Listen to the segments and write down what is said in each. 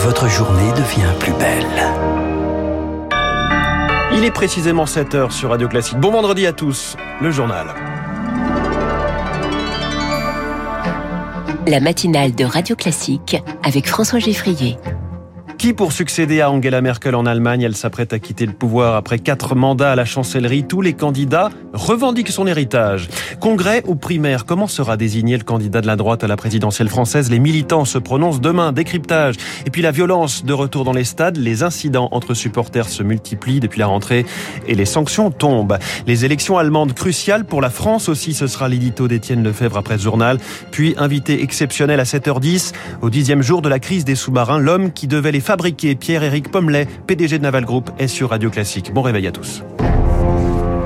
votre journée devient plus belle. Il est précisément 7h sur Radio Classique. Bon vendredi à tous, le journal. La matinale de Radio Classique avec François Geffrier. Qui pour succéder à Angela Merkel en Allemagne Elle s'apprête à quitter le pouvoir après quatre mandats à la chancellerie. Tous les candidats revendiquent son héritage. Congrès ou primaire Comment sera désigné le candidat de la droite à la présidentielle française? Les militants se prononcent demain. Décryptage. Et puis la violence de retour dans les stades. Les incidents entre supporters se multiplient depuis la rentrée et les sanctions tombent. Les élections allemandes cruciales pour la France aussi. Ce sera l'édito d'Étienne Lefebvre après ce journal. Puis invité exceptionnel à 7h10 au dixième jour de la crise des sous-marins. L'homme qui devait les fabriqué. Pierre-Éric Pommelet, PDG de Naval Group, est Radio Classique. Bon réveil à tous.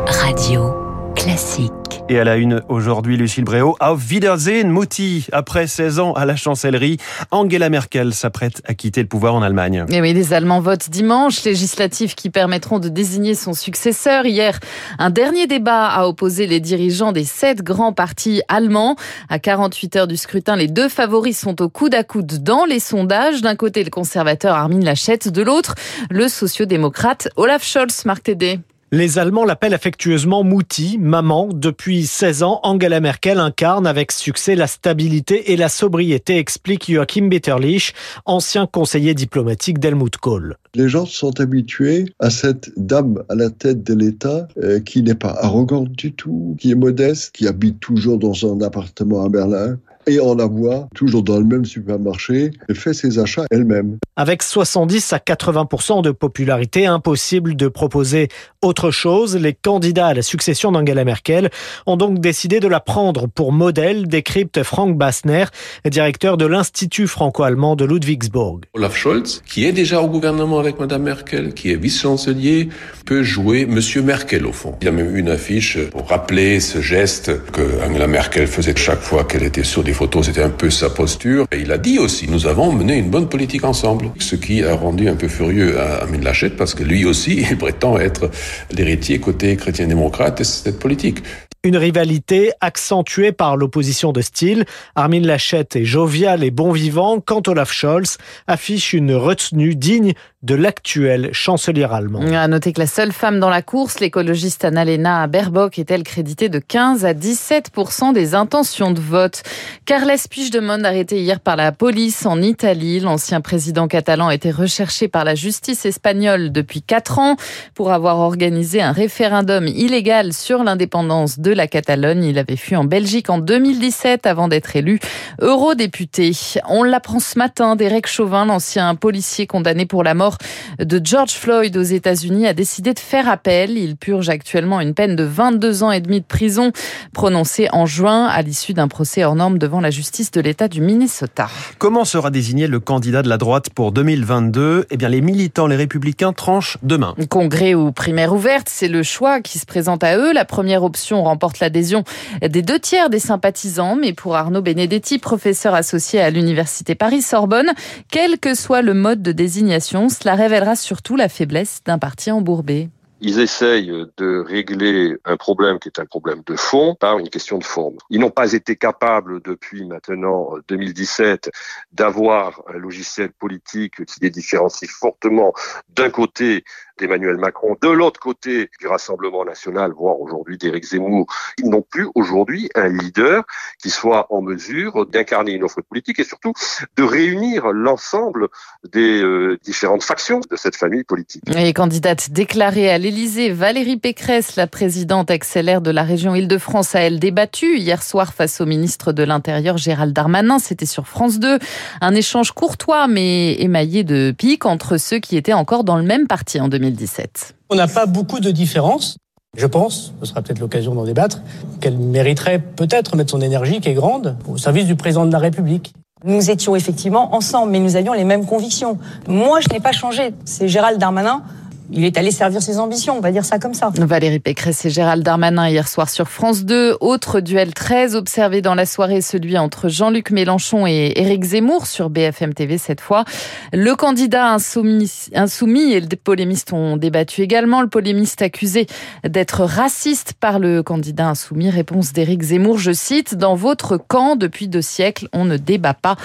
Radio Classique. Et à la une aujourd'hui, Lucille Bréau. Auf Wiedersehen, Mutti. Après 16 ans à la chancellerie, Angela Merkel s'apprête à quitter le pouvoir en Allemagne. Et oui, les Allemands votent dimanche, législatifs qui permettront de désigner son successeur. Hier, un dernier débat a opposé les dirigeants des sept grands partis allemands. À 48 heures du scrutin, les deux favoris sont au coude à coude dans les sondages. D'un côté, le conservateur Armin Laschet, de l'autre, le sociodémocrate Olaf Scholz, Marc Tédé. Les Allemands l'appellent affectueusement Mouti, maman. Depuis 16 ans, Angela Merkel incarne avec succès la stabilité et la sobriété, explique Joachim Bitterlich, ancien conseiller diplomatique d'Helmut Kohl. Les gens sont habitués à cette dame à la tête de l'État euh, qui n'est pas arrogante du tout, qui est modeste, qui habite toujours dans un appartement à Berlin, et on la voit toujours dans le même supermarché, elle fait ses achats elle-même. Avec 70 à 80% de popularité, impossible de proposer autre chose. Les candidats à la succession d'Angela Merkel ont donc décidé de la prendre pour modèle, décrypte Frank Bassner, directeur de l'Institut franco-allemand de Ludwigsburg. Olaf Scholz, qui est déjà au gouvernement avec Madame Merkel, qui est vice-chancelier, peut jouer Monsieur Merkel au fond. Il y a même une affiche pour rappeler ce geste que Angela Merkel faisait chaque fois qu'elle était sur des photos, c'était un peu sa posture. Et il a dit aussi, nous avons mené une bonne politique ensemble. Ce qui a rendu un peu furieux Amin Laschet parce que lui aussi, il prétend être l'héritier côté chrétien-démocrate de cette politique. Une rivalité accentuée par l'opposition de style. Armin Laschet est jovial et bon vivant, quand Olaf Scholz affiche une retenue digne de l'actuel chancelier allemand. À noter que la seule femme dans la course, l'écologiste Annalena Baerbock, est-elle créditée de 15 à 17% des intentions de vote? Carles Puigdemont, arrêté hier par la police en Italie, l'ancien président catalan été recherché par la justice espagnole depuis 4 ans pour avoir organisé un référendum illégal sur l'indépendance de la Catalogne. Il avait fui en Belgique en 2017 avant d'être élu eurodéputé. On l'apprend ce matin, Derek Chauvin, l'ancien policier condamné pour la mort de George Floyd aux États-Unis a décidé de faire appel. Il purge actuellement une peine de 22 ans et demi de prison prononcée en juin à l'issue d'un procès hors norme devant la justice de l'État du Minnesota. Comment sera désigné le candidat de la droite pour 2022 Eh bien, les militants, les républicains tranchent demain. Congrès ou primaire ouverte, c'est le choix qui se présente à eux. La première option remporte l'adhésion des deux tiers des sympathisants, mais pour Arnaud Benedetti, professeur associé à l'université Paris-Sorbonne, quel que soit le mode de désignation, cela révélera surtout la faiblesse d'un parti embourbé. Ils essayent de régler un problème qui est un problème de fond par une question de forme. Ils n'ont pas été capables depuis maintenant 2017 d'avoir un logiciel politique qui les différencie fortement d'un côté d'Emmanuel Macron, de l'autre côté du Rassemblement national, voire aujourd'hui d'Éric Zemmour. Ils n'ont plus aujourd'hui un leader qui soit en mesure d'incarner une offre politique et surtout de réunir l'ensemble des euh, différentes factions de cette famille politique. Et candidate déclarée à l'Élysée, Valérie Pécresse, la présidente accélère de la région Île-de-France, a elle débattu hier soir face au ministre de l'Intérieur Gérald Darmanin. C'était sur France 2. Un échange courtois mais émaillé de piques entre ceux qui étaient encore dans le même parti en 2017. On n'a pas beaucoup de différences. Je pense, ce sera peut-être l'occasion d'en débattre, qu'elle mériterait peut-être mettre son énergie, qui est grande, au service du président de la République. Nous étions effectivement ensemble, mais nous avions les mêmes convictions. Moi, je n'ai pas changé. C'est Gérald Darmanin il est allé servir ses ambitions, on va dire ça comme ça. Valérie Pécresse et Gérald Darmanin hier soir sur France 2. Autre duel très observé dans la soirée, celui entre Jean-Luc Mélenchon et Éric Zemmour sur BFM TV cette fois. Le candidat insoumis, insoumis et les polémistes ont débattu également. Le polémiste accusé d'être raciste par le candidat insoumis. Réponse d'Éric Zemmour, je cite, dans votre camp, depuis deux siècles, on ne débat pas,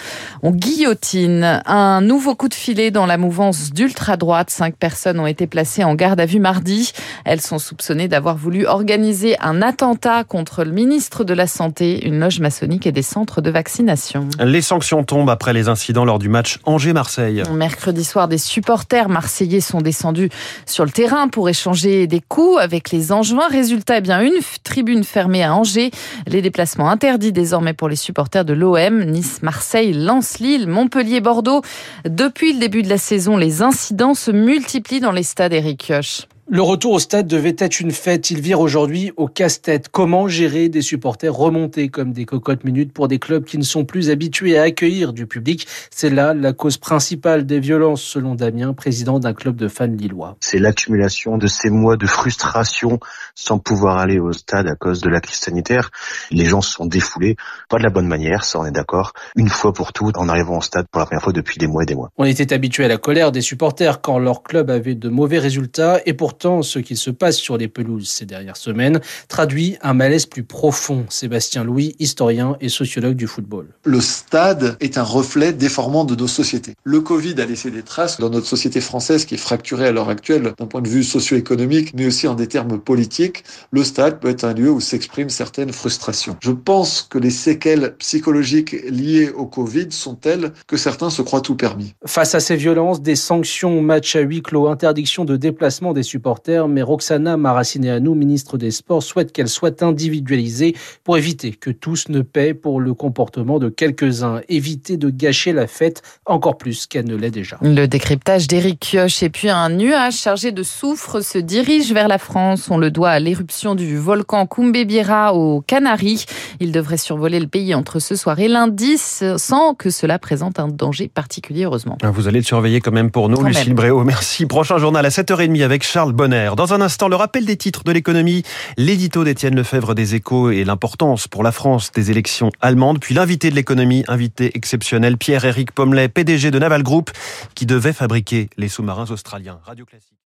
on guillotine. Un nouveau coup de filet dans la mouvance d'ultra-droite. Cinq personnes ont été placées en garde à vue mardi. Elles sont soupçonnées d'avoir voulu organiser un attentat contre le ministre de la Santé, une loge maçonnique et des centres de vaccination. Les sanctions tombent après les incidents lors du match Angers-Marseille. Mercredi soir, des supporters marseillais sont descendus sur le terrain pour échanger des coups avec les Angevins. Résultat, eh bien, une tribune fermée à Angers. Les déplacements interdits désormais pour les supporters de l'OM, Nice, Marseille, Lens, Lille, Montpellier, Bordeaux. Depuis le début de la saison, les incidents se multiplient dans les stades Eric Kioch. Le retour au stade devait être une fête. Il vire aujourd'hui au casse-tête. Comment gérer des supporters remontés comme des cocottes minutes pour des clubs qui ne sont plus habitués à accueillir du public? C'est là la cause principale des violences, selon Damien, président d'un club de fans lillois. C'est l'accumulation de ces mois de frustration sans pouvoir aller au stade à cause de la crise sanitaire. Les gens se sont défoulés, pas de la bonne manière, ça on est d'accord, une fois pour toutes en arrivant au stade pour la première fois depuis des mois et des mois. On était habitué à la colère des supporters quand leur club avait de mauvais résultats et pourtant ce qui se passe sur les pelouses ces dernières semaines traduit un malaise plus profond. Sébastien Louis, historien et sociologue du football. Le stade est un reflet déformant de nos sociétés. Le Covid a laissé des traces dans notre société française qui est fracturée à l'heure actuelle d'un point de vue socio-économique, mais aussi en des termes politiques. Le stade peut être un lieu où s'expriment certaines frustrations. Je pense que les séquelles psychologiques liées au Covid sont telles que certains se croient tout permis. Face à ces violences, des sanctions, match à huis clos, interdiction de déplacement des supporters mais Roxana Maracineanu, ministre des Sports, souhaite qu'elle soit individualisée pour éviter que tous ne paient pour le comportement de quelques-uns, éviter de gâcher la fête encore plus qu'elle ne l'est déjà. Le décryptage d'Éric Kioch et puis un nuage chargé de soufre se dirige vers la France. On le doit à l'éruption du volcan Kumbebira aux Canaries. Il devrait survoler le pays entre ce soir et lundi sans que cela présente un danger particulier, heureusement. Vous allez le surveiller quand même pour nous, Lucille Bréau. Merci. Prochain journal à 7h30 avec Charles Dans un instant, le rappel des titres de l'économie, l'édito d'Étienne Lefebvre des Échos et l'importance pour la France des élections allemandes, puis l'invité de l'économie, invité exceptionnel, Pierre-Éric Pommelet, PDG de Naval Group, qui devait fabriquer les sous-marins australiens.